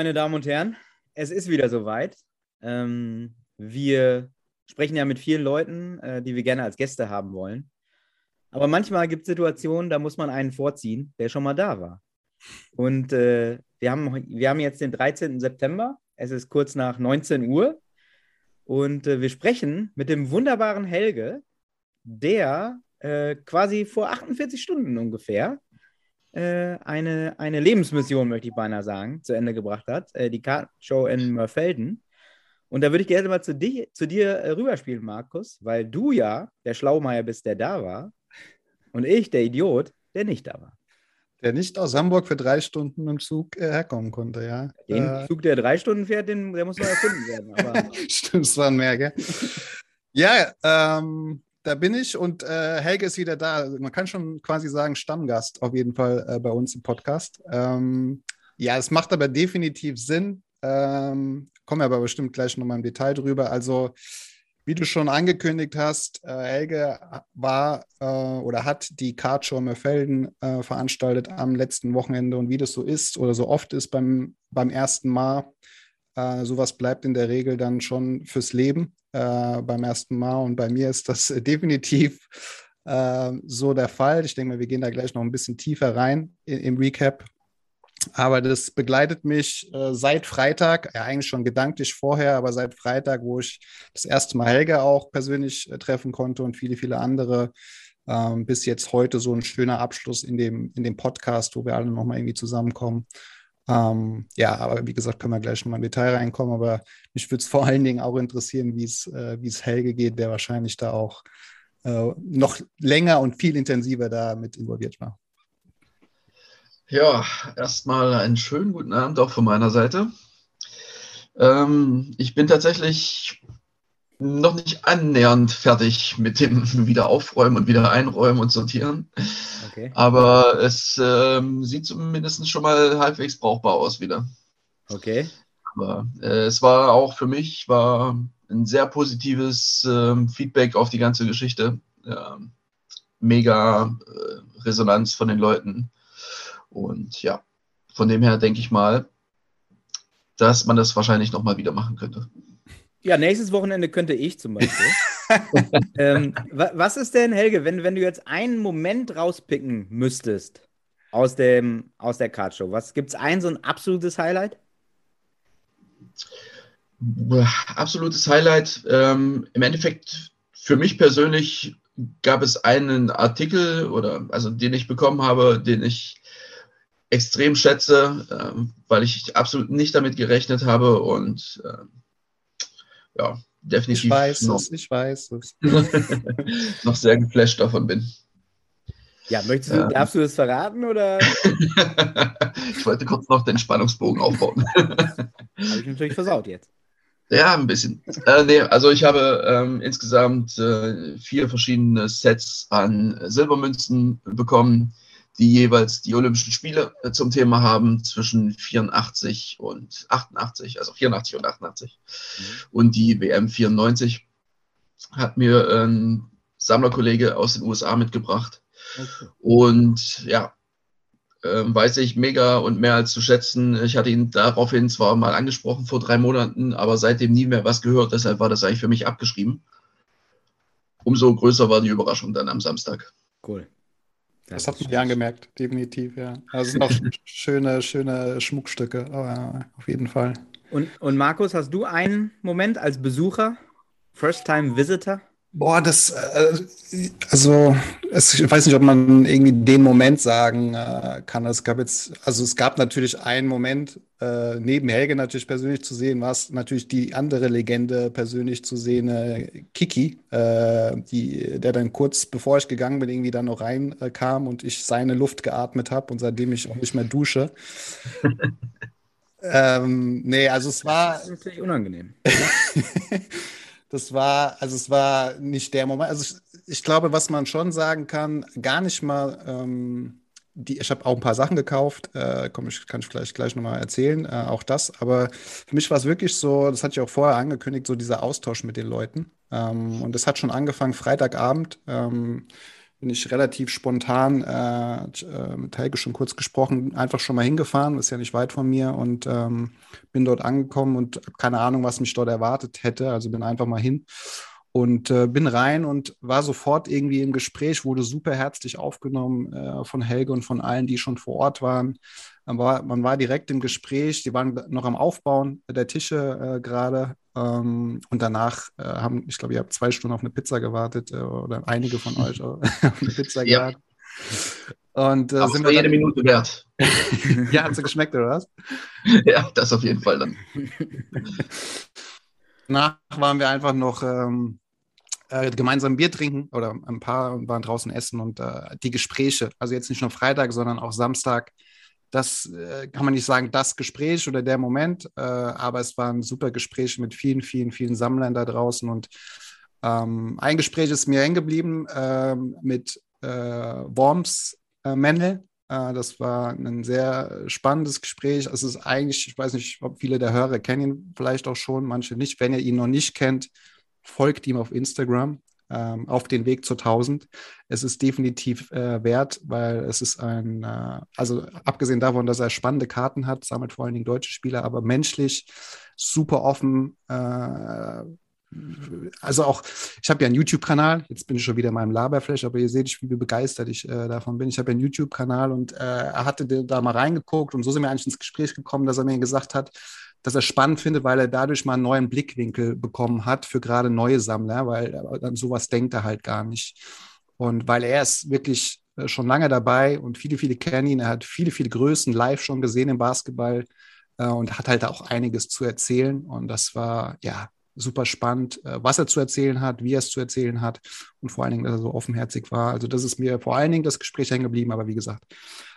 Meine Damen und Herren, es ist wieder soweit. Ähm, wir sprechen ja mit vielen Leuten, äh, die wir gerne als Gäste haben wollen. Aber manchmal gibt es Situationen, da muss man einen vorziehen, der schon mal da war. Und äh, wir, haben, wir haben jetzt den 13. September. Es ist kurz nach 19 Uhr. Und äh, wir sprechen mit dem wunderbaren Helge, der äh, quasi vor 48 Stunden ungefähr äh, eine, eine Lebensmission, möchte ich beinahe sagen, zu Ende gebracht hat. Äh, die Kartenshow in Mörfelden. Und da würde ich gerne mal zu, dich, zu dir äh, rüberspielen, Markus, weil du ja der Schlaumeier bist, der da war. Und ich, der Idiot, der nicht da war. Der nicht aus Hamburg für drei Stunden im Zug äh, herkommen konnte, ja. Den äh, Zug, der drei Stunden fährt, den, der muss noch erfunden werden. Stimmt, es waren mehr, gell? ja, ähm, da bin ich und äh, Helge ist wieder da. Also man kann schon quasi sagen, Stammgast auf jeden Fall äh, bei uns im Podcast. Ähm, ja, es macht aber definitiv Sinn. Ähm, kommen wir aber bestimmt gleich nochmal im Detail drüber. Also, wie du schon angekündigt hast, äh, Helge war äh, oder hat die Kartshow Mörfelden äh, veranstaltet am letzten Wochenende. Und wie das so ist oder so oft ist beim, beim ersten Mal, äh, sowas bleibt in der Regel dann schon fürs Leben äh, beim ersten Mal. Und bei mir ist das definitiv äh, so der Fall. Ich denke mal, wir gehen da gleich noch ein bisschen tiefer rein in, im Recap. Aber das begleitet mich äh, seit Freitag, ja eigentlich schon gedanklich vorher, aber seit Freitag, wo ich das erste Mal Helge auch persönlich äh, treffen konnte und viele, viele andere, ähm, bis jetzt heute so ein schöner Abschluss in dem, in dem Podcast, wo wir alle nochmal irgendwie zusammenkommen. Ähm, ja, aber wie gesagt, können wir gleich nochmal im Detail reinkommen. Aber mich würde es vor allen Dingen auch interessieren, wie äh, es Helge geht, der wahrscheinlich da auch äh, noch länger und viel intensiver da mit involviert war. Ja, erstmal einen schönen guten Abend auch von meiner Seite. Ähm, ich bin tatsächlich noch nicht annähernd fertig mit dem Wiederaufräumen und wieder einräumen und sortieren. Okay. Aber es ähm, sieht zumindest schon mal halbwegs brauchbar aus wieder. Okay. Aber äh, es war auch für mich war ein sehr positives äh, Feedback auf die ganze Geschichte. Ja, mega äh, Resonanz von den Leuten. Und ja, von dem her denke ich mal, dass man das wahrscheinlich nochmal wieder machen könnte. Ja, nächstes Wochenende könnte ich zum Beispiel. ähm, was ist denn, Helge, wenn, wenn du jetzt einen Moment rauspicken müsstest aus, dem, aus der Cardshow? Was gibt es ein so ein absolutes Highlight? Absolutes Highlight. Ähm, Im Endeffekt für mich persönlich gab es einen Artikel oder also den ich bekommen habe, den ich extrem schätze, ähm, weil ich absolut nicht damit gerechnet habe und äh, ja, definitiv. Ich weiß noch, es, ich weiß es. noch sehr geflasht davon bin. Ja, möchtest du, ähm, darfst du das verraten oder? ich wollte kurz noch den Spannungsbogen aufbauen. habe ich natürlich versaut jetzt. Ja, ein bisschen. Äh, nee, also ich habe ähm, insgesamt äh, vier verschiedene Sets an Silbermünzen bekommen die jeweils die Olympischen Spiele äh, zum Thema haben zwischen 84 und 88, also 84 und 88. Mhm. Und die WM 94 hat mir ein Sammlerkollege aus den USA mitgebracht. Okay. Und ja, äh, weiß ich mega und mehr als zu schätzen. Ich hatte ihn daraufhin zwar mal angesprochen vor drei Monaten, aber seitdem nie mehr was gehört. Deshalb war das eigentlich für mich abgeschrieben. Umso größer war die Überraschung dann am Samstag. Cool. Das, das hat man ja angemerkt, definitiv, ja. Also sind auch schöne, schöne Schmuckstücke, aber auf jeden Fall. Und, und Markus, hast du einen Moment als Besucher, First-Time Visitor? Boah, das, äh, also es, ich weiß nicht, ob man irgendwie den Moment sagen äh, kann. Es gab jetzt, also es gab natürlich einen Moment, äh, neben Helge natürlich persönlich zu sehen, war es natürlich die andere Legende persönlich zu sehen, äh, Kiki, äh, die, der dann kurz bevor ich gegangen bin, irgendwie dann noch reinkam und ich seine Luft geatmet habe und seitdem ich auch nicht mehr dusche. ähm, nee, also es war. Das ist natürlich unangenehm. Das war, also es war nicht der Moment. Also ich, ich glaube, was man schon sagen kann, gar nicht mal, ähm, die, ich habe auch ein paar Sachen gekauft, äh, komm, ich, kann ich vielleicht gleich nochmal erzählen, äh, auch das. Aber für mich war es wirklich so, das hatte ich auch vorher angekündigt, so dieser Austausch mit den Leuten. Ähm, und das hat schon angefangen Freitagabend. Ähm, bin ich relativ spontan äh, äh, mit Helge schon kurz gesprochen, einfach schon mal hingefahren, ist ja nicht weit von mir und ähm, bin dort angekommen und keine Ahnung, was mich dort erwartet hätte. Also bin einfach mal hin und äh, bin rein und war sofort irgendwie im Gespräch, wurde super herzlich aufgenommen äh, von Helge und von allen, die schon vor Ort waren. Man war, man war direkt im Gespräch, die waren noch am Aufbauen der Tische äh, gerade. Ähm, und danach äh, haben, ich glaube, ihr habt zwei Stunden auf eine Pizza gewartet äh, oder einige von euch auf eine Pizza ja. gewartet. Und, äh, Aber sind wir jede Minute wert. ja, hat sie geschmeckt, oder was? Ja, das auf jeden Fall dann. Danach waren wir einfach noch ähm, äh, gemeinsam Bier trinken oder ein paar waren draußen essen und äh, die Gespräche, also jetzt nicht nur Freitag, sondern auch Samstag, das äh, kann man nicht sagen, das Gespräch oder der Moment, äh, aber es waren super Gespräche mit vielen, vielen, vielen Sammlern da draußen und ähm, ein Gespräch ist mir hängen geblieben ähm, mit äh, Worms äh, Mendel. Äh, das war ein sehr spannendes Gespräch. Es ist eigentlich, ich weiß nicht, ob viele der Hörer kennen ihn vielleicht auch schon, manche nicht. Wenn ihr ihn noch nicht kennt, folgt ihm auf Instagram ähm, auf den Weg zur 1000. Es ist definitiv äh, wert, weil es ist ein, äh, also abgesehen davon, dass er spannende Karten hat, sammelt vor allen Dingen deutsche Spieler, aber menschlich super offen. Äh, also auch, ich habe ja einen YouTube-Kanal, jetzt bin ich schon wieder in meinem Laberflash, aber ihr seht, wie begeistert ich äh, davon bin. Ich habe ja einen YouTube-Kanal und äh, er hatte da mal reingeguckt und so sind wir eigentlich ins Gespräch gekommen, dass er mir gesagt hat, dass er spannend findet, weil er dadurch mal einen neuen Blickwinkel bekommen hat für gerade neue Sammler, weil an sowas denkt er halt gar nicht. Und weil er ist wirklich äh, schon lange dabei und viele, viele kennen ihn. Er hat viele, viele Größen live schon gesehen im Basketball äh, und hat halt auch einiges zu erzählen. Und das war, ja, super spannend, äh, was er zu erzählen hat, wie er es zu erzählen hat und vor allen Dingen, dass er so offenherzig war. Also das ist mir vor allen Dingen das Gespräch hängen geblieben, aber wie gesagt,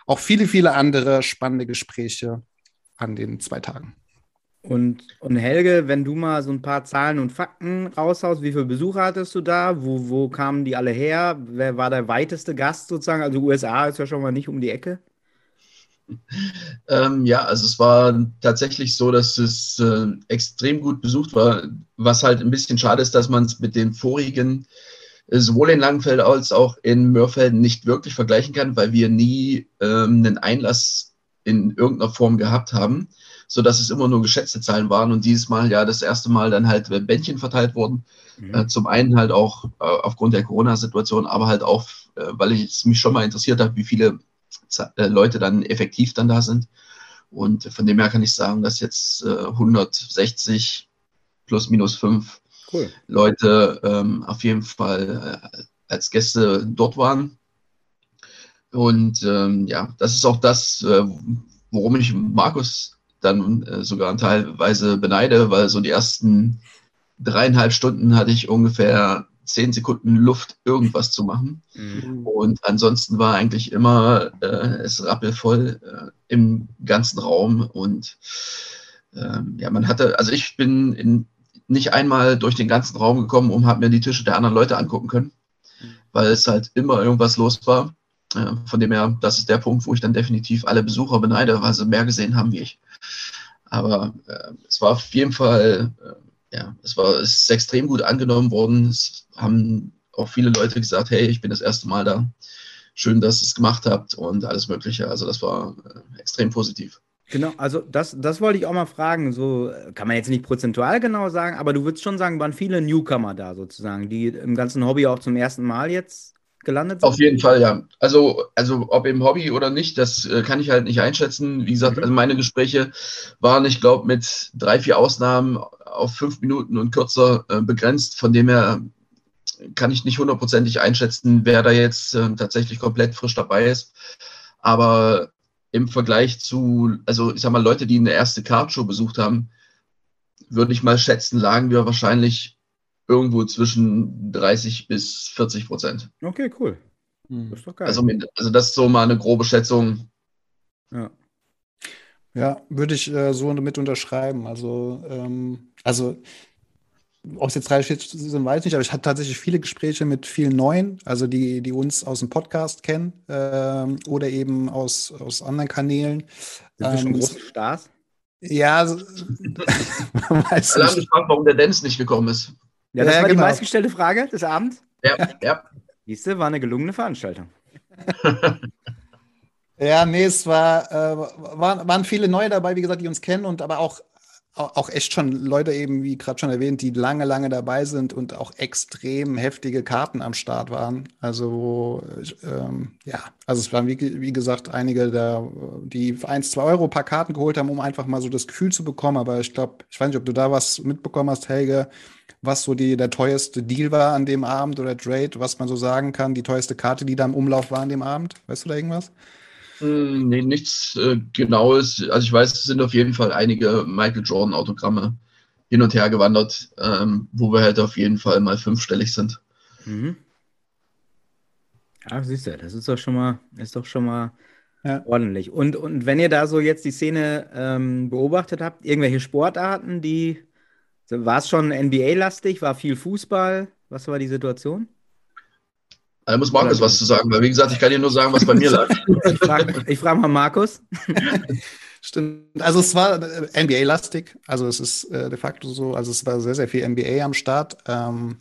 auch viele, viele andere spannende Gespräche an den zwei Tagen. Und, und Helge, wenn du mal so ein paar Zahlen und Fakten raushaust, wie viele Besucher hattest du da? Wo, wo kamen die alle her? Wer war der weiteste Gast sozusagen? Also USA ist ja schon mal nicht um die Ecke. Ähm, ja, also es war tatsächlich so, dass es äh, extrem gut besucht war. Was halt ein bisschen schade ist, dass man es mit den vorigen äh, sowohl in Langenfeld als auch in Mörfelden nicht wirklich vergleichen kann, weil wir nie ähm, einen Einlass in irgendeiner Form gehabt haben so dass es immer nur geschätzte Zahlen waren und dieses Mal ja das erste Mal dann halt Bändchen verteilt wurden. Mhm. Äh, zum einen halt auch äh, aufgrund der Corona-Situation, aber halt auch, äh, weil ich es mich schon mal interessiert habe, wie viele äh, Leute dann effektiv dann da sind. Und von dem her kann ich sagen, dass jetzt 160 äh, plus minus 5 cool. Leute ähm, auf jeden Fall äh, als Gäste dort waren. Und ähm, ja, das ist auch das, worum ich Markus dann äh, sogar teilweise beneide, weil so die ersten dreieinhalb Stunden hatte ich ungefähr zehn Sekunden Luft, irgendwas zu machen. Mhm. Und ansonsten war eigentlich immer äh, es rappelvoll äh, im ganzen Raum. Und ähm, ja, man hatte, also ich bin in, nicht einmal durch den ganzen Raum gekommen und habe mir die Tische der anderen Leute angucken können, mhm. weil es halt immer irgendwas los war. Äh, von dem her, das ist der Punkt, wo ich dann definitiv alle Besucher beneide, weil sie mehr gesehen haben wie ich. Aber äh, es war auf jeden Fall, äh, ja, es war es ist extrem gut angenommen worden. Es haben auch viele Leute gesagt, hey, ich bin das erste Mal da. Schön, dass ihr es gemacht habt und alles Mögliche. Also das war äh, extrem positiv. Genau, also das, das wollte ich auch mal fragen. So kann man jetzt nicht prozentual genau sagen, aber du würdest schon sagen, waren viele Newcomer da sozusagen, die im ganzen Hobby auch zum ersten Mal jetzt gelandet sind? Auf jeden Fall, ja. Also, also ob im Hobby oder nicht, das äh, kann ich halt nicht einschätzen. Wie gesagt, mhm. also meine Gespräche waren, ich glaube, mit drei, vier Ausnahmen auf fünf Minuten und kürzer äh, begrenzt. Von dem her kann ich nicht hundertprozentig einschätzen, wer da jetzt äh, tatsächlich komplett frisch dabei ist. Aber im Vergleich zu, also ich sag mal, Leute, die eine erste Cardshow besucht haben, würde ich mal schätzen, lagen wir wahrscheinlich irgendwo zwischen 30 bis 40 Prozent. Okay, cool. Hm. Das ist doch geil. Also, also das ist so mal eine grobe Schätzung. Ja. Ja, würde ich äh, so mit unterschreiben. Also, ähm, also ob es jetzt 30, 40 sind, weiß ich nicht, aber ich hatte tatsächlich viele Gespräche mit vielen Neuen, also die, die uns aus dem Podcast kennen ähm, oder eben aus, aus anderen Kanälen. Sind ähm, schon große Stars? Ja, also, weiß Alle haben gefragt, warum der Dennis nicht gekommen ist. Ja, das ja, war genau. die meistgestellte Frage des Abends. Ja, ja. Siehste, war eine gelungene Veranstaltung. ja, nee, es war, äh, waren, waren viele neue dabei, wie gesagt, die uns kennen und aber auch auch echt schon Leute eben, wie gerade schon erwähnt, die lange, lange dabei sind und auch extrem heftige Karten am Start waren. Also ähm, ja, also es waren wie, wie gesagt einige, da, die für 1, 2 Euro ein paar Karten geholt haben, um einfach mal so das Gefühl zu bekommen. Aber ich glaube, ich weiß nicht, ob du da was mitbekommen hast, Helge, was so die, der teuerste Deal war an dem Abend oder Trade, was man so sagen kann, die teuerste Karte, die da im Umlauf war an dem Abend. Weißt du da irgendwas? Hm, nee, nichts äh, Genaues. Also ich weiß, es sind auf jeden Fall einige Michael Jordan-Autogramme hin und her gewandert, ähm, wo wir halt auf jeden Fall mal fünfstellig sind. Mhm. Ja, siehst du, das ist doch schon mal, ist doch schon mal ja. ordentlich. Und, und wenn ihr da so jetzt die Szene ähm, beobachtet habt, irgendwelche Sportarten, die war es schon NBA-lastig, war viel Fußball? Was war die Situation? Da muss Markus was zu sagen, weil wie gesagt, ich kann dir nur sagen, was bei mir lag. ich frage frag mal Markus. Stimmt. Also es war äh, NBA-lastig. Also es ist äh, de facto so, also es war sehr, sehr viel NBA am Start. Ähm,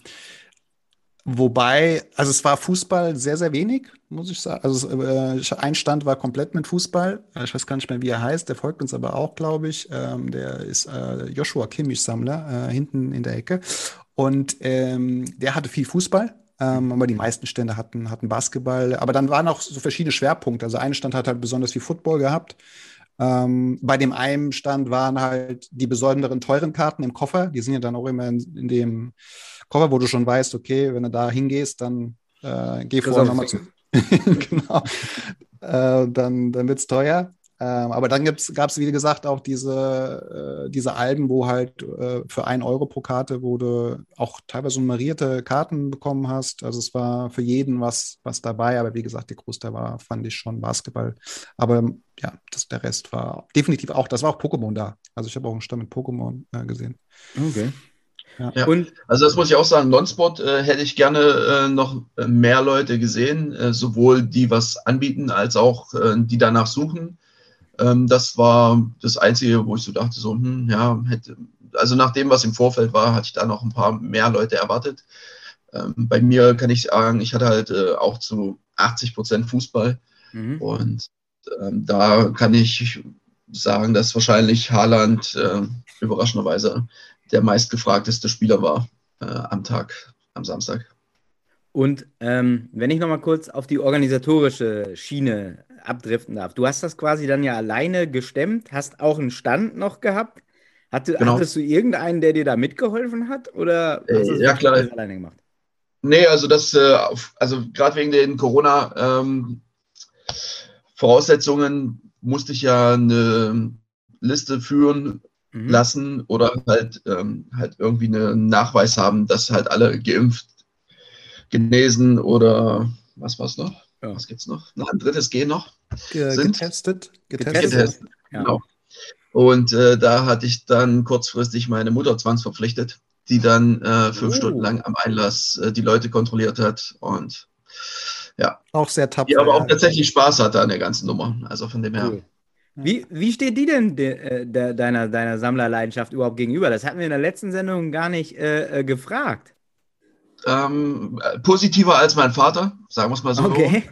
wobei, also es war Fußball sehr, sehr wenig, muss ich sagen. Also äh, ein Stand war komplett mit Fußball. Ich weiß gar nicht mehr, wie er heißt. Der folgt uns aber auch, glaube ich. Ähm, der ist äh, Joshua Kimmich-Sammler, äh, hinten in der Ecke. Und ähm, der hatte viel Fußball. Ähm, aber die meisten Stände hatten, hatten Basketball. Aber dann waren auch so verschiedene Schwerpunkte. Also ein Stand hat halt besonders viel Football gehabt. Ähm, bei dem einen Stand waren halt die besonderen teuren Karten im Koffer. Die sind ja dann auch immer in, in dem Koffer, wo du schon weißt, okay, wenn du da hingehst, dann äh, geh vorher nochmal zu. genau. Äh, dann dann wird es teuer. Ähm, aber dann gab es, wie gesagt, auch diese, äh, diese Alben, wo halt äh, für ein Euro pro Karte, wo du auch teilweise nummerierte Karten bekommen hast. Also es war für jeden was, was dabei, aber wie gesagt, der Großteil war, fand ich schon Basketball. Aber ja, das, der Rest war definitiv auch, das war auch Pokémon da. Also ich habe auch einen Stand mit Pokémon äh, gesehen. Okay. Ja. Und, also das muss ich auch sagen, Nonspot äh, hätte ich gerne äh, noch mehr Leute gesehen, äh, sowohl die was anbieten, als auch äh, die danach suchen. Ähm, das war das Einzige, wo ich so dachte, so, hm, ja, hätte, also nach dem, was im Vorfeld war, hatte ich da noch ein paar mehr Leute erwartet. Ähm, bei mir kann ich sagen, ich hatte halt äh, auch zu 80 Prozent Fußball. Mhm. Und ähm, da kann ich sagen, dass wahrscheinlich Haaland äh, überraschenderweise der meistgefragteste Spieler war äh, am Tag, am Samstag. Und ähm, wenn ich nochmal kurz auf die organisatorische Schiene abdriften darf. Du hast das quasi dann ja alleine gestemmt, hast auch einen Stand noch gehabt. Hatte, genau. Hattest du irgendeinen, der dir da mitgeholfen hat? Oder hast du äh, ja, klar. alleine gemacht? Nee, also das, äh, also gerade wegen den Corona-Voraussetzungen ähm, musste ich ja eine Liste führen mhm. lassen oder halt, ähm, halt irgendwie einen Nachweis haben, dass halt alle geimpft, genesen oder was war es noch? Ja. Was es noch? noch? Ein drittes G noch. Ge sind. Getestet. Getestet. getestet. Ja. Genau. Und äh, da hatte ich dann kurzfristig meine Mutter zwangsverpflichtet, die dann äh, fünf oh. Stunden lang am Einlass äh, die Leute kontrolliert hat und ja. Auch sehr tapfer. Die aber auch tatsächlich Spaß hatte an der ganzen Nummer. Also von dem her. Cool. Wie, wie steht die denn de, äh, de, deiner, deiner Sammlerleidenschaft überhaupt gegenüber? Das hatten wir in der letzten Sendung gar nicht äh, äh gefragt. Ähm, positiver als mein Vater, sagen wir es mal so. Okay.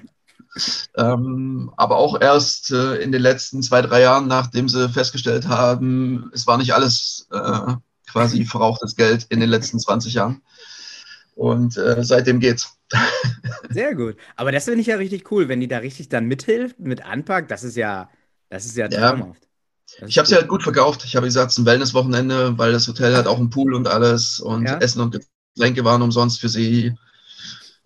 Ähm, aber auch erst äh, in den letzten zwei, drei Jahren, nachdem sie festgestellt haben, es war nicht alles äh, quasi verrauchtes Geld in den letzten 20 Jahren. Und äh, seitdem geht's. Sehr gut. Aber das finde ich ja richtig cool, wenn die da richtig dann mithilft, mit anpackt. Das ist ja, das ist ja traumhaft. Ja. Ich habe sie halt gut verkauft. Ich habe gesagt, es ist ein Wellnesswochenende, weil das Hotel hat auch einen Pool und alles und ja. Essen und Getränke waren umsonst für sie.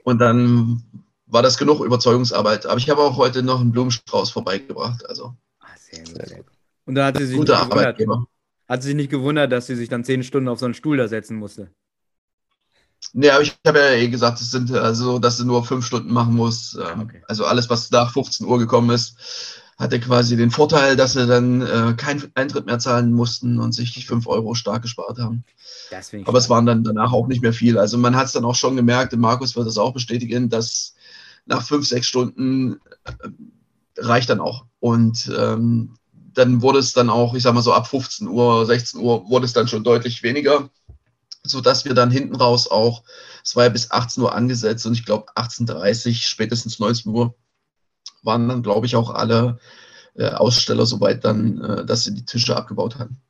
Und dann war das genug Überzeugungsarbeit. Aber ich habe auch heute noch einen Blumenstrauß vorbeigebracht. Also. Ach, sehr gut, sehr gut. Und da hat sie sich Gute nicht Arbeitgeber. Hat sie sich nicht gewundert, dass sie sich dann zehn Stunden auf so einen Stuhl da setzen musste? Nee, aber ich habe ja eh gesagt, es sind also, dass sie nur fünf Stunden machen muss. Ähm, okay. Also alles, was nach 15 Uhr gekommen ist, hatte quasi den Vorteil, dass sie dann äh, keinen Eintritt mehr zahlen mussten und sich die fünf Euro stark gespart haben. Aber es waren dann danach auch nicht mehr viel. Also man hat es dann auch schon gemerkt, und Markus wird das auch bestätigen, dass nach fünf, sechs Stunden äh, reicht dann auch. Und ähm, dann wurde es dann auch, ich sag mal so ab 15 Uhr, 16 Uhr, wurde es dann schon deutlich weniger. sodass wir dann hinten raus auch, es war ja bis 18 Uhr angesetzt und ich glaube 18.30 spätestens 19 Uhr waren dann, glaube ich, auch alle äh, Aussteller soweit dann, äh, dass sie die Tische abgebaut hatten.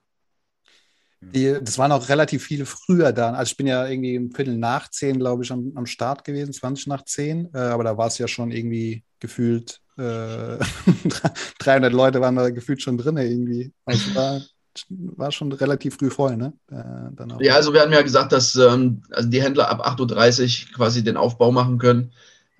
Die, das waren auch relativ viele früher da. Also ich bin ja irgendwie im Viertel nach zehn, glaube ich, am, am, Start gewesen, 20 nach zehn. Äh, aber da war es ja schon irgendwie gefühlt, äh, 300 Leute waren da gefühlt schon drin irgendwie. Also war, war schon relativ früh voll, ne? Äh, ja, also wir hatten ja gesagt, dass ähm, also die Händler ab 8.30 Uhr quasi den Aufbau machen können.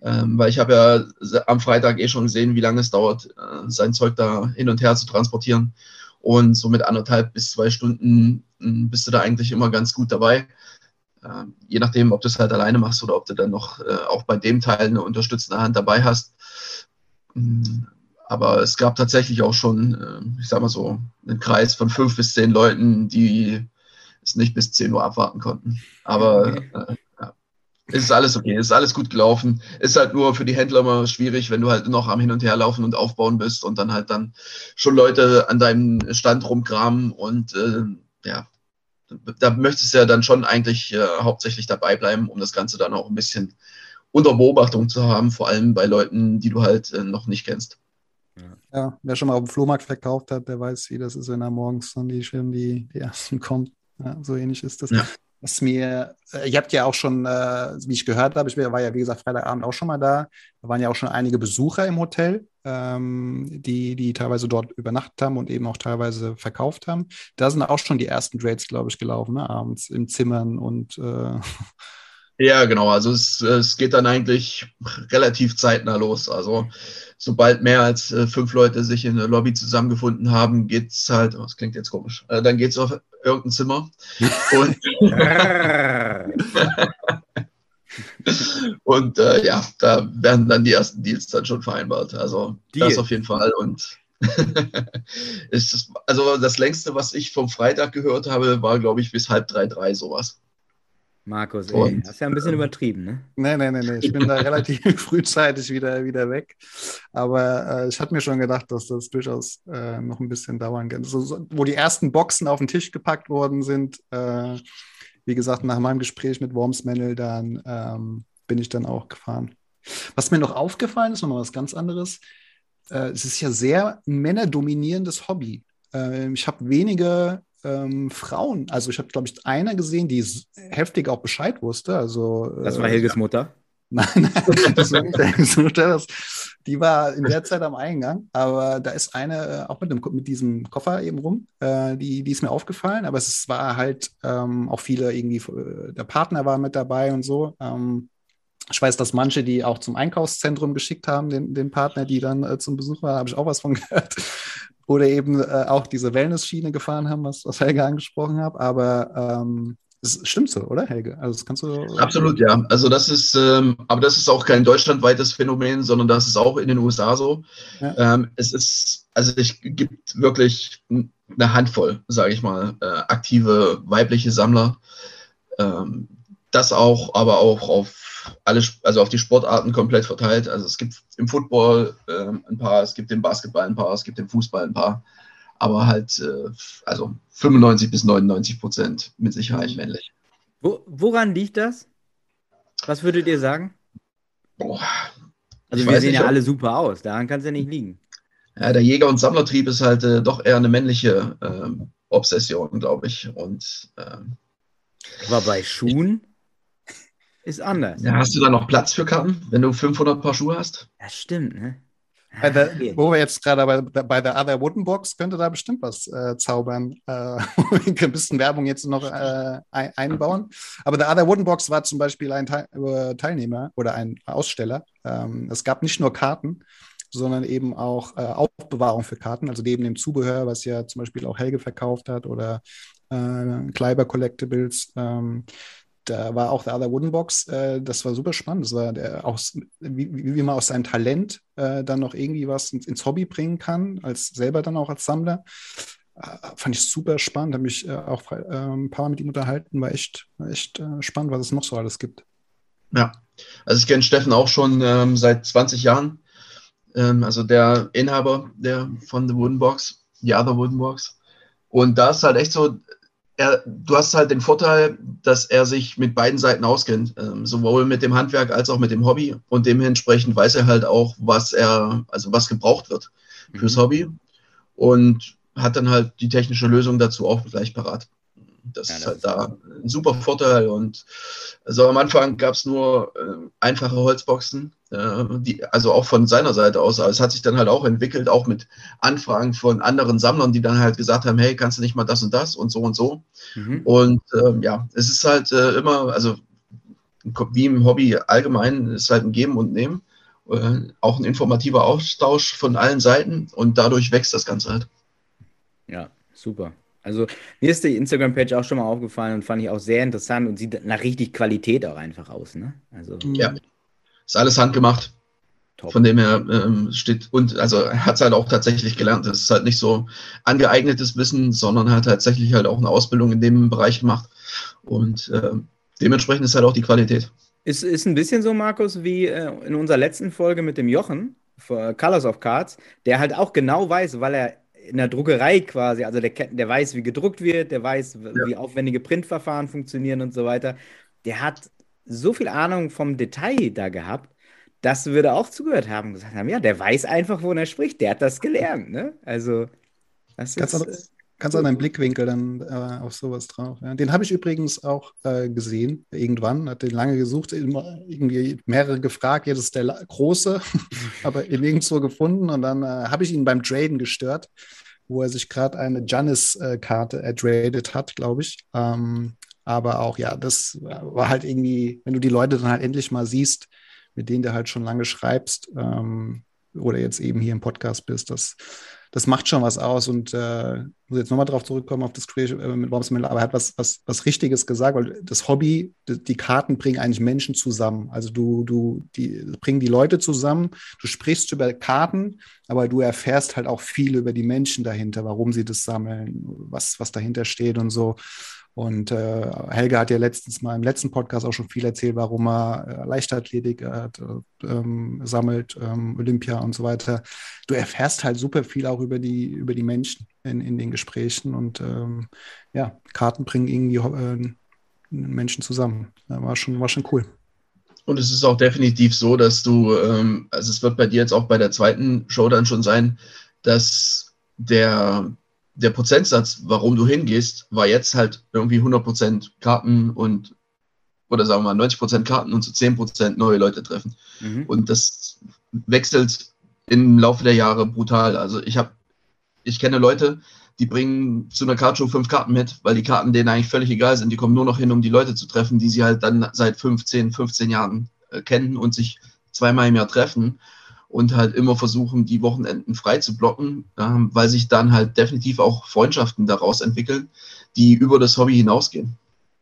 Ähm, weil ich habe ja am Freitag eh schon gesehen, wie lange es dauert, äh, sein Zeug da hin und her zu transportieren. Und so mit anderthalb bis zwei Stunden hm, bist du da eigentlich immer ganz gut dabei. Äh, je nachdem, ob du es halt alleine machst oder ob du dann noch äh, auch bei dem Teil eine unterstützende Hand dabei hast. Hm, aber es gab tatsächlich auch schon, äh, ich sag mal so, einen Kreis von fünf bis zehn Leuten, die es nicht bis 10 Uhr abwarten konnten. Aber okay. Es ist alles okay, es ist alles gut gelaufen. Ist halt nur für die Händler immer schwierig, wenn du halt noch am Hin und Her laufen und aufbauen bist und dann halt dann schon Leute an deinem Stand rumkramen und äh, ja, da möchtest du ja dann schon eigentlich äh, hauptsächlich dabei bleiben, um das Ganze dann auch ein bisschen unter Beobachtung zu haben, vor allem bei Leuten, die du halt äh, noch nicht kennst. Ja, wer schon mal auf dem Flohmarkt verkauft hat, der weiß, wie das ist, wenn er morgens dann die, die, die ersten kommt. Ja, so ähnlich ist das. Ja was mir, äh, ihr habt ja auch schon, äh, wie ich gehört habe, ich war ja wie gesagt Freitagabend auch schon mal da, da waren ja auch schon einige Besucher im Hotel, ähm, die, die teilweise dort übernachtet haben und eben auch teilweise verkauft haben. Da sind auch schon die ersten Trades, glaube ich, gelaufen, ne? abends in Zimmern und äh Ja, genau. Also es, es geht dann eigentlich relativ zeitnah los. Also sobald mehr als äh, fünf Leute sich in der Lobby zusammengefunden haben, geht es halt, oh, das klingt jetzt komisch, äh, dann geht es auf irgendein Zimmer. Und, und äh, ja, da werden dann die ersten Deals dann schon vereinbart. Also Deal. das auf jeden Fall. Und ist das, also das längste, was ich vom Freitag gehört habe, war, glaube ich, bis halb drei, drei sowas. Markus, ey, das ist ja ein bisschen übertrieben, ne? Nee, nee, nee, nee. Ich bin da relativ frühzeitig wieder, wieder weg. Aber äh, ich hatte mir schon gedacht, dass das durchaus äh, noch ein bisschen dauern kann. So, so, wo die ersten Boxen auf den Tisch gepackt worden sind, äh, wie gesagt, nach meinem Gespräch mit Wormsmännel, dann ähm, bin ich dann auch gefahren. Was mir noch aufgefallen ist, nochmal was ganz anderes. Äh, es ist ja sehr männerdominierendes Hobby. Äh, ich habe wenige ähm, Frauen. Also ich habe, glaube ich, eine gesehen, die heftig auch Bescheid wusste. Also, das war äh, Helges ja. Mutter. Nein, nein, das war nicht Helges Mutter. Das, die war in der Zeit am Eingang. Aber da ist eine äh, auch mit, dem, mit diesem Koffer eben rum. Äh, die, die ist mir aufgefallen. Aber es war halt ähm, auch viele irgendwie, äh, der Partner war mit dabei und so. Ähm, ich weiß, dass manche, die auch zum Einkaufszentrum geschickt haben, den, den Partner, die dann äh, zum Besuch waren, habe ich auch was von gehört oder eben äh, auch diese Wellness-Schiene gefahren haben, was, was Helge angesprochen hat. Aber ähm, das stimmt so, oder Helge? Also das kannst du. Absolut, ja. Also das ist, ähm, aber das ist auch kein deutschlandweites Phänomen, sondern das ist auch in den USA so. Ja. Ähm, es ist, also es gibt wirklich eine Handvoll, sage ich mal, äh, aktive weibliche Sammler. Ähm, das auch, aber auch auf alle, also auf die Sportarten komplett verteilt. Also es gibt im Football äh, ein paar, es gibt im Basketball ein paar, es gibt im Fußball ein paar, aber halt äh, also 95 bis 99 Prozent mit Sicherheit männlich. Wo, woran liegt das? Was würdet ihr sagen? Boah, also wir sehen ja alle super aus, daran kann es ja nicht liegen. Ja, der Jäger- und Sammlertrieb ist halt äh, doch eher eine männliche äh, Obsession, glaube ich. Und ähm, aber bei Schuhen? Ist anders. Ja, hast du da noch Platz für Karten, wenn du 500 Paar Schuhe hast? Das stimmt, ne? Bei der, wo wir jetzt gerade bei, bei der Other Wooden Box könnte da bestimmt was äh, zaubern. Äh, ein bisschen Werbung jetzt noch äh, einbauen. Aber der Other Wooden Box war zum Beispiel ein Teil, äh, Teilnehmer oder ein Aussteller. Ähm, es gab nicht nur Karten, sondern eben auch äh, Aufbewahrung für Karten, also neben dem Zubehör, was ja zum Beispiel auch Helge verkauft hat oder äh, Kleiber Collectibles. Ähm, da war auch The Other Wooden Box, äh, das war super spannend. Das war der, auch, wie, wie man aus seinem Talent äh, dann noch irgendwie was ins, Hobby bringen kann, als selber dann auch als Sammler. Äh, fand ich super spannend, habe mich äh, auch äh, ein paar Mal mit ihm unterhalten, war echt, echt äh, spannend, was es noch so alles gibt. Ja, also ich kenne Steffen auch schon ähm, seit 20 Jahren. Ähm, also der Inhaber der, von The Wooden Box, The Other Wooden Box. Und da ist halt echt so, er, du hast halt den Vorteil, dass er sich mit beiden Seiten auskennt, ähm, sowohl mit dem Handwerk als auch mit dem Hobby. Und dementsprechend weiß er halt auch, was er, also was gebraucht wird fürs mhm. Hobby. Und hat dann halt die technische Lösung dazu auch gleich parat. Das, ja, ist halt da ein super Vorteil. Und also am Anfang gab es nur äh, einfache Holzboxen, äh, die, also auch von seiner Seite aus. Aber es hat sich dann halt auch entwickelt, auch mit Anfragen von anderen Sammlern, die dann halt gesagt haben, hey, kannst du nicht mal das und das und so und so. Mhm. Und äh, ja, es ist halt äh, immer, also wie im Hobby allgemein, ist halt ein Geben und Nehmen. Äh, auch ein informativer Austausch von allen Seiten und dadurch wächst das Ganze halt. Ja, super. Also mir ist die Instagram-Page auch schon mal aufgefallen und fand ich auch sehr interessant und sieht nach richtig Qualität auch einfach aus. Ne? Also, ja, ist alles handgemacht. Top. Von dem her ähm, steht, und also hat es halt auch tatsächlich gelernt. Es ist halt nicht so angeeignetes Wissen, sondern hat tatsächlich halt auch eine Ausbildung in dem Bereich gemacht. Und äh, dementsprechend ist halt auch die Qualität. Ist, ist ein bisschen so, Markus, wie äh, in unserer letzten Folge mit dem Jochen, Colors of Cards, der halt auch genau weiß, weil er in der Druckerei quasi, also der, der weiß, wie gedruckt wird, der weiß, ja. wie aufwendige Printverfahren funktionieren und so weiter. Der hat so viel Ahnung vom Detail da gehabt, dass wir da auch zugehört haben und gesagt haben, ja, der weiß einfach, wovon er spricht, der hat das gelernt. Ne? Also, das ist, Ganz anderen Blickwinkel dann äh, auf sowas drauf. Ja. Den habe ich übrigens auch äh, gesehen, irgendwann. Hat den lange gesucht, irgendwie mehrere gefragt. Jetzt ist der große, aber ihn nirgendwo gefunden. Und dann äh, habe ich ihn beim Traden gestört, wo er sich gerade eine Janis-Karte ertradet hat, glaube ich. Ähm, aber auch, ja, das war halt irgendwie, wenn du die Leute dann halt endlich mal siehst, mit denen du halt schon lange schreibst ähm, oder jetzt eben hier im Podcast bist, das das macht schon was aus. Und äh, muss jetzt nochmal darauf zurückkommen, auf das Gespräch äh, mit Bob Miller, aber er hat was, was, was Richtiges gesagt, weil das Hobby, die, die, Karten bringen eigentlich Menschen zusammen. Also du, du, die bringen die Leute zusammen, du sprichst über Karten, aber du erfährst halt auch viel über die Menschen dahinter, warum sie das sammeln, was, was dahinter steht und so. Und äh, Helge hat ja letztens mal im letzten Podcast auch schon viel erzählt, warum er äh, Leichtathletik äh, ähm, sammelt, ähm, Olympia und so weiter. Du erfährst halt super viel auch über die, über die Menschen in, in den Gesprächen und ähm, ja, Karten bringen irgendwie äh, Menschen zusammen. War schon, war schon cool. Und es ist auch definitiv so, dass du, ähm, also es wird bei dir jetzt auch bei der zweiten Show dann schon sein, dass der der Prozentsatz, warum du hingehst, war jetzt halt irgendwie 100% Karten und, oder sagen wir mal 90% Karten und zu so 10% neue Leute treffen. Mhm. Und das wechselt im Laufe der Jahre brutal. Also ich habe, ich kenne Leute, die bringen zu einer Kartshow fünf Karten mit, weil die Karten denen eigentlich völlig egal sind. Die kommen nur noch hin, um die Leute zu treffen, die sie halt dann seit 15, 15 Jahren äh, kennen und sich zweimal im Jahr treffen und halt immer versuchen, die Wochenenden frei zu blocken, ähm, weil sich dann halt definitiv auch Freundschaften daraus entwickeln, die über das Hobby hinausgehen.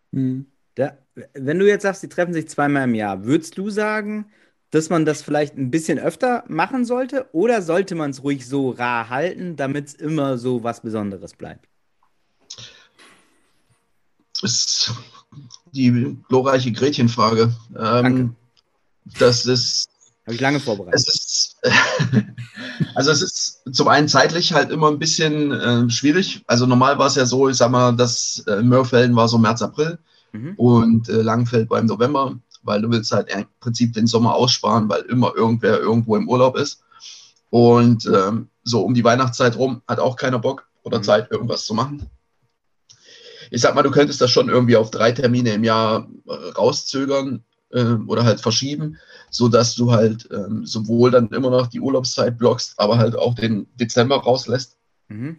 Mhm. Da, wenn du jetzt sagst, die treffen sich zweimal im Jahr, würdest du sagen, dass man das vielleicht ein bisschen öfter machen sollte oder sollte man es ruhig so rar halten, damit es immer so was Besonderes bleibt? Das ist die glorreiche Gretchenfrage. Ähm, das ist habe ich lange vorbereitet. Es ist, also es ist zum einen zeitlich halt immer ein bisschen äh, schwierig. Also normal war es ja so, ich sag mal, dass äh, Mörfelden war so März, April mhm. und äh, Langenfeld war im November, weil du willst halt im Prinzip den Sommer aussparen, weil immer irgendwer irgendwo im Urlaub ist. Und ähm, so um die Weihnachtszeit rum hat auch keiner Bock oder mhm. Zeit, irgendwas zu machen. Ich sag mal, du könntest das schon irgendwie auf drei Termine im Jahr äh, rauszögern äh, oder halt verschieben so dass du halt ähm, sowohl dann immer noch die Urlaubszeit blockst, aber halt auch den Dezember rauslässt. Mhm.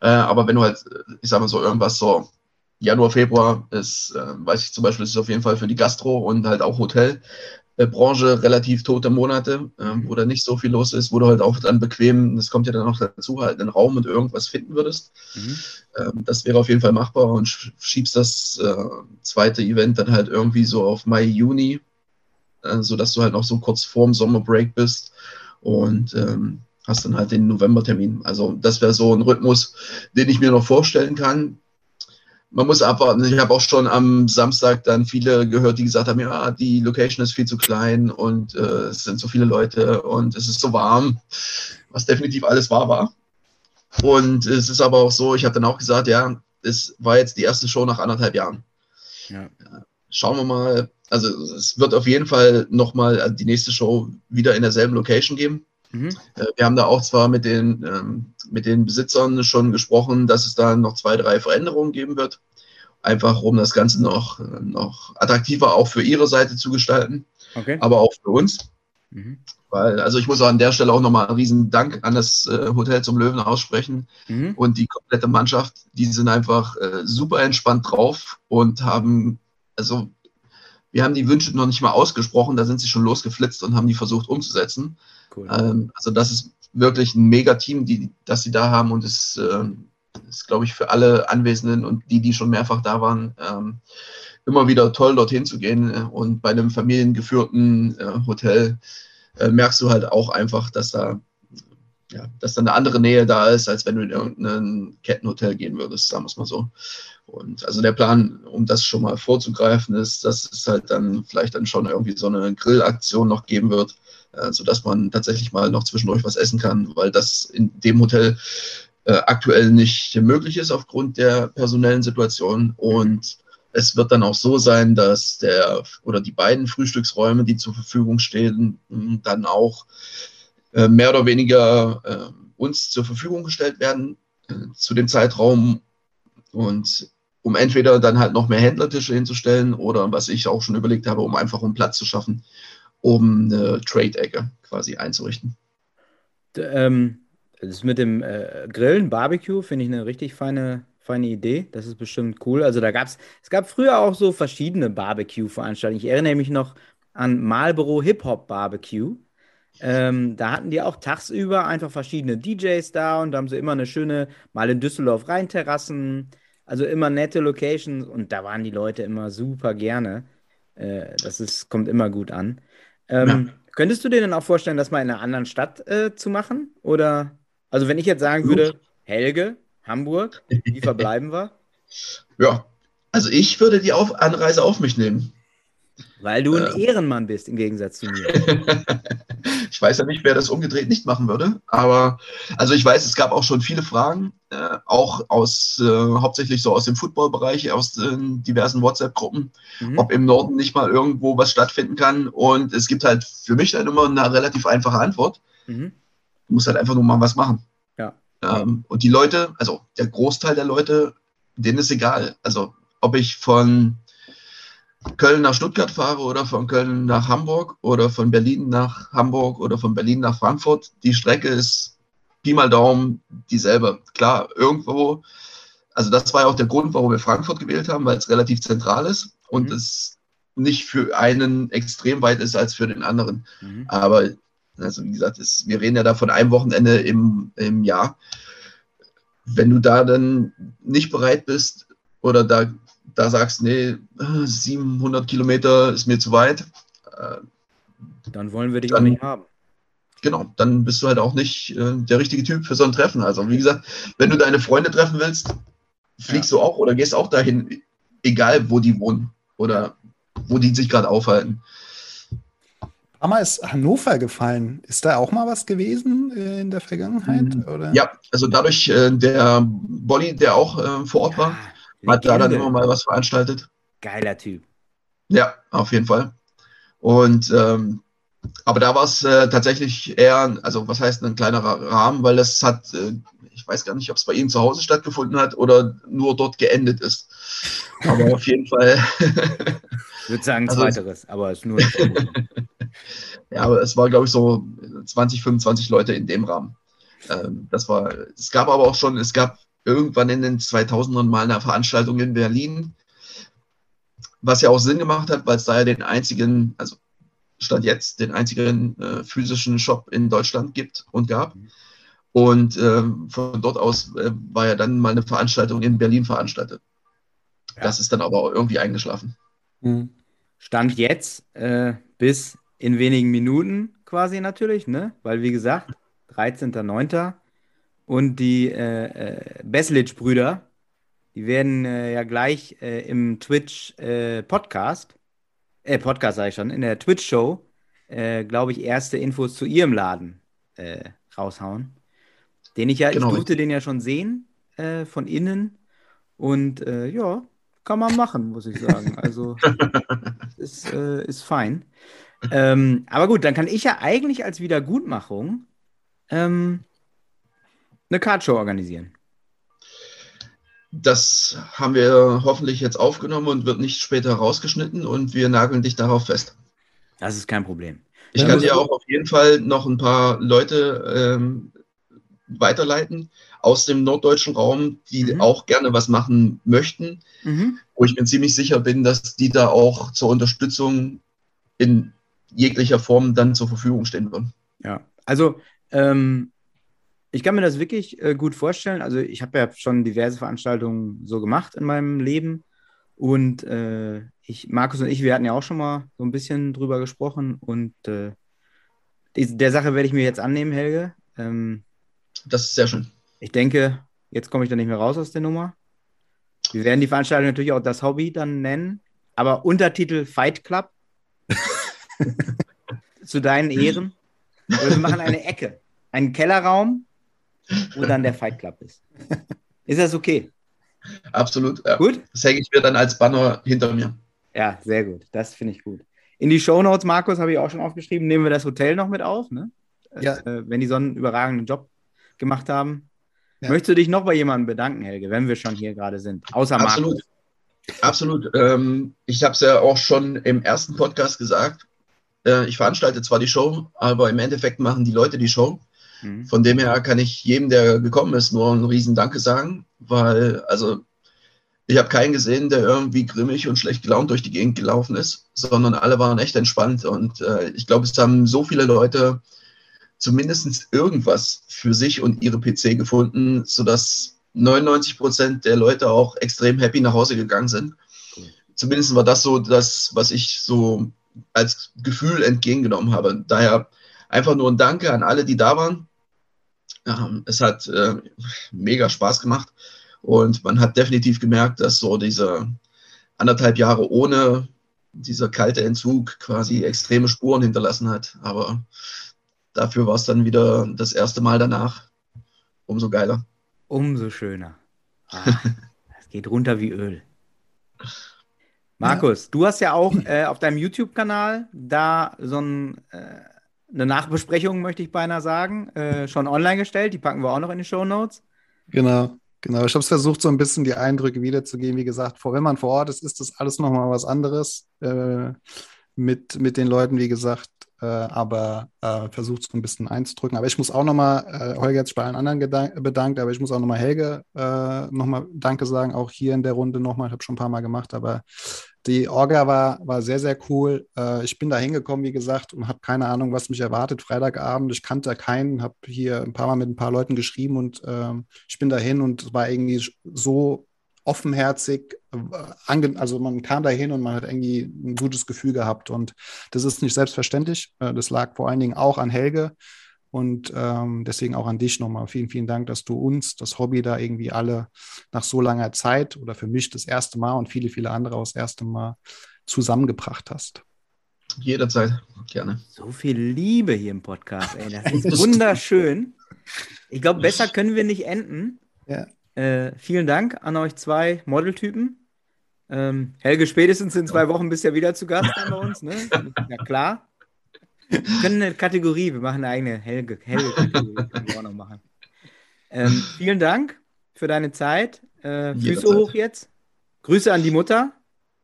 Äh, aber wenn du halt, ich sag mal so, irgendwas so Januar, Februar ist, äh, weiß ich zum Beispiel, ist auf jeden Fall für die Gastro und halt auch Hotelbranche relativ tote Monate, äh, wo da nicht so viel los ist, wo du halt auch dann bequem, das kommt ja dann noch dazu, halt einen Raum und irgendwas finden würdest. Mhm. Ähm, das wäre auf jeden Fall machbar und schiebst das äh, zweite Event dann halt irgendwie so auf Mai, Juni, äh, sodass du halt noch so kurz vorm Sommerbreak bist und ähm, hast dann halt den Novembertermin. Also das wäre so ein Rhythmus, den ich mir noch vorstellen kann. Man muss abwarten. Ich habe auch schon am Samstag dann viele gehört, die gesagt haben, ja, die Location ist viel zu klein und äh, es sind so viele Leute und es ist so warm, was definitiv alles wahr war. Und es ist aber auch so, ich habe dann auch gesagt, ja, es war jetzt die erste Show nach anderthalb Jahren. Ja. Schauen wir mal. Also es wird auf jeden Fall nochmal die nächste Show wieder in derselben Location geben. Mhm. Äh, wir haben da auch zwar mit den, ähm, mit den Besitzern schon gesprochen, dass es da noch zwei, drei Veränderungen geben wird. Einfach um das Ganze noch, noch attraktiver auch für ihre Seite zu gestalten, okay. aber auch für uns. Mhm. Weil, also ich muss an der Stelle auch nochmal einen riesen Dank an das äh, Hotel zum Löwen aussprechen mhm. und die komplette Mannschaft, die sind einfach äh, super entspannt drauf und haben, also wir haben die Wünsche noch nicht mal ausgesprochen, da sind sie schon losgeflitzt und haben die versucht umzusetzen. Cool. Ähm, also das ist wirklich ein Mega-Team, das sie da haben und es äh, ist, glaube ich, für alle Anwesenden und die, die schon mehrfach da waren, ähm, immer wieder toll, dorthin zu gehen. Und bei einem familiengeführten äh, Hotel äh, merkst du halt auch einfach, dass da, ja, dass da eine andere Nähe da ist, als wenn du in irgendein Kettenhotel gehen würdest, sagen wir es mal so. Und also der Plan, um das schon mal vorzugreifen, ist, dass es halt dann vielleicht dann schon irgendwie so eine Grillaktion noch geben wird, äh, sodass man tatsächlich mal noch zwischendurch was essen kann, weil das in dem Hotel äh, aktuell nicht möglich ist aufgrund der personellen Situation. Und es wird dann auch so sein, dass der oder die beiden Frühstücksräume, die zur Verfügung stehen, dann auch äh, mehr oder weniger uns zur Verfügung gestellt werden zu dem Zeitraum und um entweder dann halt noch mehr Händlertische hinzustellen oder was ich auch schon überlegt habe, um einfach um Platz zu schaffen, um eine Trade-Ecke quasi einzurichten. Ähm, das mit dem äh, Grillen, Barbecue, finde ich eine richtig feine feine Idee. Das ist bestimmt cool. Also da gab es, es gab früher auch so verschiedene Barbecue-Veranstaltungen. Ich erinnere mich noch an Marlboro Hip Hop Barbecue. Ähm, da hatten die auch tagsüber einfach verschiedene DJs da und da haben sie immer eine schöne, mal in Düsseldorf Rheinterrassen, also immer nette Locations und da waren die Leute immer super gerne. Äh, das ist, kommt immer gut an. Ähm, ja. Könntest du dir denn auch vorstellen, das mal in einer anderen Stadt äh, zu machen? Oder, also wenn ich jetzt sagen würde, Helge, Hamburg. Wie verbleiben wir? Ja, also ich würde die auf Anreise auf mich nehmen. Weil du ein äh, Ehrenmann bist, im Gegensatz zu mir. ich weiß ja nicht, wer das umgedreht nicht machen würde. Aber also ich weiß, es gab auch schon viele Fragen, äh, auch aus äh, hauptsächlich so aus dem Football-Bereich, aus den diversen WhatsApp-Gruppen, mhm. ob im Norden nicht mal irgendwo was stattfinden kann. Und es gibt halt für mich dann immer eine relativ einfache Antwort. Mhm. Du musst halt einfach nur mal was machen. Ähm, und die Leute, also der Großteil der Leute, denen ist egal. Also ob ich von Köln nach Stuttgart fahre oder von Köln nach Hamburg oder von Berlin nach Hamburg oder von Berlin nach Frankfurt, die Strecke ist Pi mal Daumen dieselbe. Klar, irgendwo, also das war ja auch der Grund, warum wir Frankfurt gewählt haben, weil es relativ zentral ist und mhm. es nicht für einen extrem weit ist als für den anderen. Mhm. Aber also wie gesagt, ist, wir reden ja da von einem Wochenende im, im Jahr. Wenn du da dann nicht bereit bist oder da, da sagst, nee, 700 Kilometer ist mir zu weit, äh, dann wollen wir dich dann, auch nicht haben. Genau, dann bist du halt auch nicht äh, der richtige Typ für so ein Treffen. Also wie gesagt, wenn du deine Freunde treffen willst, fliegst ja. du auch oder gehst auch dahin, egal wo die wohnen oder wo die sich gerade aufhalten. Hammer ist Hannover gefallen. Ist da auch mal was gewesen äh, in der Vergangenheit? Mhm. Oder? Ja, also dadurch, äh, der Bolli, der auch äh, vor Ort war, ja, hat da dann immer mal was veranstaltet. Geiler Typ. Ja, auf jeden Fall. Und ähm, aber da war es äh, tatsächlich eher, also was heißt ein kleinerer Rahmen, weil das hat, äh, ich weiß gar nicht, ob es bei ihm zu Hause stattgefunden hat oder nur dort geendet ist. Aber auf jeden Fall. ich würde sagen, also, zweiteres, aber es ist nur. ja, aber es war, glaube ich, so 20, 25 Leute in dem Rahmen. Ähm, das war, es gab aber auch schon, es gab irgendwann in den 2000ern mal eine Veranstaltung in Berlin, was ja auch Sinn gemacht hat, weil es da ja den einzigen, also Stand jetzt, den einzigen äh, physischen Shop in Deutschland gibt und gab. Und äh, von dort aus äh, war ja dann mal eine Veranstaltung in Berlin veranstaltet. Ja. Das ist dann aber auch irgendwie eingeschlafen. Mhm. Stand jetzt äh, bis in wenigen Minuten quasi natürlich, ne? Weil wie gesagt, 13.09. Und die äh, äh, Beslic-Brüder, die werden äh, ja gleich äh, im Twitch-Podcast, äh, äh, Podcast sage ich schon, in der Twitch-Show, äh, glaube ich, erste Infos zu ihrem Laden raushauen. Den ich ja, genau. ich durfte den ja schon sehen von innen. Und ja, kann man machen, muss ich sagen. Also ist, äh, ist fein. Ähm, aber gut, dann kann ich ja eigentlich als Wiedergutmachung ähm, eine Kartshow organisieren. Das haben wir hoffentlich jetzt aufgenommen und wird nicht später rausgeschnitten und wir nageln dich darauf fest. Das ist kein Problem. Ich kann dir auch auf jeden Fall noch ein paar Leute ähm, weiterleiten aus dem norddeutschen Raum, die mhm. auch gerne was machen möchten, mhm. wo ich mir ziemlich sicher bin, dass die da auch zur Unterstützung in jeglicher Form dann zur Verfügung stehen würden. Ja, also ähm, ich kann mir das wirklich äh, gut vorstellen. Also ich habe ja schon diverse Veranstaltungen so gemacht in meinem Leben und äh, ich, Markus und ich, wir hatten ja auch schon mal so ein bisschen drüber gesprochen und äh, der Sache werde ich mir jetzt annehmen, Helge. Ähm, das ist sehr schön. Ich denke, jetzt komme ich da nicht mehr raus aus der Nummer. Wir werden die Veranstaltung natürlich auch das Hobby dann nennen, aber Untertitel Fight Club. Zu deinen Ehren. Oder wir machen eine Ecke, einen Kellerraum, wo dann der Fight Club ist. Ist das okay? Absolut. Ja. Gut? Das hänge ich mir dann als Banner hinter mir. Ja, sehr gut. Das finde ich gut. In die Show Notes, Markus, habe ich auch schon aufgeschrieben, nehmen wir das Hotel noch mit auf, ne? Ja. Äh, wenn die so einen überragenden Job gemacht haben. Ja. Möchtest du dich noch bei jemandem bedanken, Helge, wenn wir schon hier gerade sind? Außer Absolut. Markus. Absolut. Ähm, ich habe es ja auch schon im ersten Podcast gesagt. Äh, ich veranstalte zwar die Show, aber im Endeffekt machen die Leute die Show. Mhm. Von dem her kann ich jedem, der gekommen ist, nur einen riesen Danke sagen, weil, also, ich habe keinen gesehen, der irgendwie grimmig und schlecht gelaunt durch die Gegend gelaufen ist, sondern alle waren echt entspannt. Und äh, ich glaube, es haben so viele Leute zumindest irgendwas für sich und ihre PC gefunden, sodass 99 Prozent der Leute auch extrem happy nach Hause gegangen sind. Zumindest war das so das, was ich so als Gefühl entgegengenommen habe. Daher einfach nur ein Danke an alle, die da waren. Ähm, es hat äh, mega Spaß gemacht und man hat definitiv gemerkt, dass so diese anderthalb Jahre ohne dieser kalte Entzug quasi extreme Spuren hinterlassen hat. Aber dafür war es dann wieder das erste Mal danach umso geiler. Umso schöner. Ah, es geht runter wie Öl. Markus, ja. du hast ja auch äh, auf deinem YouTube-Kanal da so ein, äh, eine Nachbesprechung, möchte ich beinahe sagen, äh, schon online gestellt. Die packen wir auch noch in die Show Notes. Genau, genau. Ich habe es versucht, so ein bisschen die Eindrücke wiederzugeben. Wie gesagt, vor, wenn man vor Ort ist, ist das alles nochmal was anderes. Äh, mit, mit den Leuten, wie gesagt, äh, aber äh, versucht so ein bisschen einzudrücken. Aber ich muss auch nochmal, äh, Holger hat sich bei allen anderen bedankt, aber ich muss auch nochmal Helge äh, nochmal Danke sagen, auch hier in der Runde nochmal. Ich habe schon ein paar Mal gemacht, aber die Orga war, war sehr, sehr cool. Äh, ich bin da hingekommen, wie gesagt, und habe keine Ahnung, was mich erwartet. Freitagabend, ich kannte keinen, habe hier ein paar Mal mit ein paar Leuten geschrieben und äh, ich bin dahin und war irgendwie so offenherzig, äh, also man kam dahin und man hat irgendwie ein gutes Gefühl gehabt. Und das ist nicht selbstverständlich. Äh, das lag vor allen Dingen auch an Helge. Und ähm, deswegen auch an dich nochmal. Vielen, vielen Dank, dass du uns, das Hobby da irgendwie alle nach so langer Zeit oder für mich das erste Mal und viele, viele andere auch das erste Mal zusammengebracht hast. Jederzeit, gerne. So viel Liebe hier im Podcast, ey. Das ist wunderschön. Ich glaube, besser können wir nicht enden. Ja. Äh, vielen Dank an euch zwei Modeltypen. Ähm, Helge, spätestens in zwei Wochen bist du ja wieder zu Gast bei uns, ne? Ja, klar. Wir können eine Kategorie, wir machen eine eigene Helge, Helge-Kategorie, können wir auch noch machen. Ähm, vielen Dank für deine Zeit. Äh, Füße hoch jetzt. Grüße an die Mutter.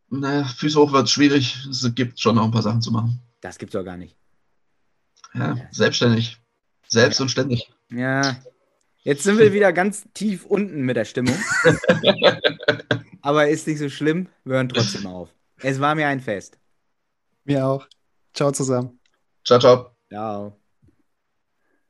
Naja, Füße hoch wird schwierig. Es gibt schon noch ein paar Sachen zu machen. Das gibt's doch gar nicht. Ja, selbstständig. Selbst ja. und ständig. Ja, Jetzt sind wir wieder ganz tief unten mit der Stimmung. Aber ist nicht so schlimm. Wir hören trotzdem auf. Es war mir ein Fest. Mir auch. Ciao zusammen. Ciao, ciao. Ciao.